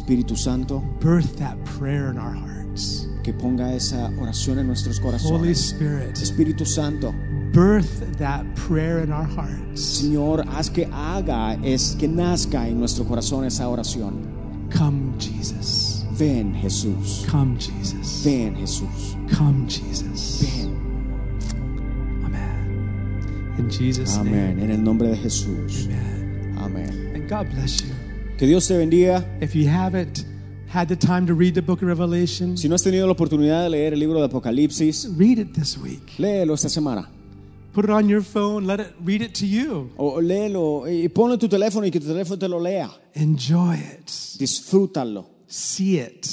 Espíritu Santo, birth that prayer in our hearts. que ponga esa oración en nuestros Holy corazones. Spirit, Espíritu Santo, birth that prayer in our hearts. Señor, haz que haga, es que nazca en nuestro corazón esa oración. Come, Jesus. Ven, Jesús. Come, Jesus. Ven, Jesús. Come, Jesus. Ven. Amen. In Jesus' Amén. name. En el nombre de Jesús. Amen. Amén. And God bless you. Que Dios te bendiga. If you haven't had the time to read the book of Revelation, Si no has tenido la oportunidad de leer el libro de Apocalipsis, read it this week. léelo esta semana. Put it on your phone, let it read it to you. O léelo y ponlo en tu teléfono y que tu teléfono te lo lea. Enjoy it. Disfrútalo. See it.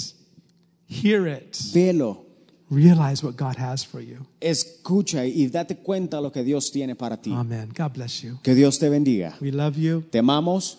Hear it. Velo. Realize what God has for you. Escucha y date cuenta lo que Dios tiene para ti. Amen. God bless you. Que Dios te bendiga. We love you. Te amamos